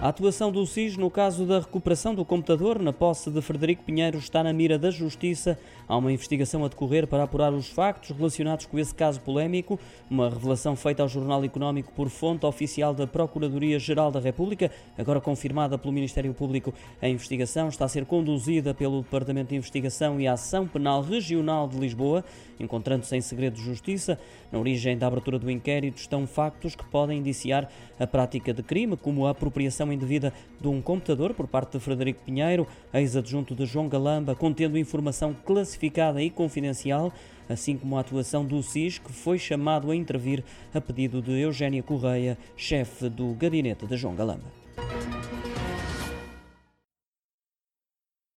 A atuação do SIS no caso da recuperação do computador na posse de Frederico Pinheiro está na mira da Justiça. Há uma investigação a decorrer para apurar os factos relacionados com esse caso polémico. Uma revelação feita ao Jornal Económico por fonte oficial da Procuradoria-Geral da República, agora confirmada pelo Ministério Público. A investigação está a ser conduzida pelo Departamento de Investigação e Ação Penal Regional de Lisboa, encontrando-se em segredo de justiça. Na origem da abertura do inquérito estão factos que podem indiciar a prática de crime, como a apropriação aquisição indevida de um computador por parte de Frederico Pinheiro, ex-adjunto de João Galamba, contendo informação classificada e confidencial, assim como a atuação do SIS, que foi chamado a intervir a pedido de Eugénia Correia, chefe do gabinete de João Galamba.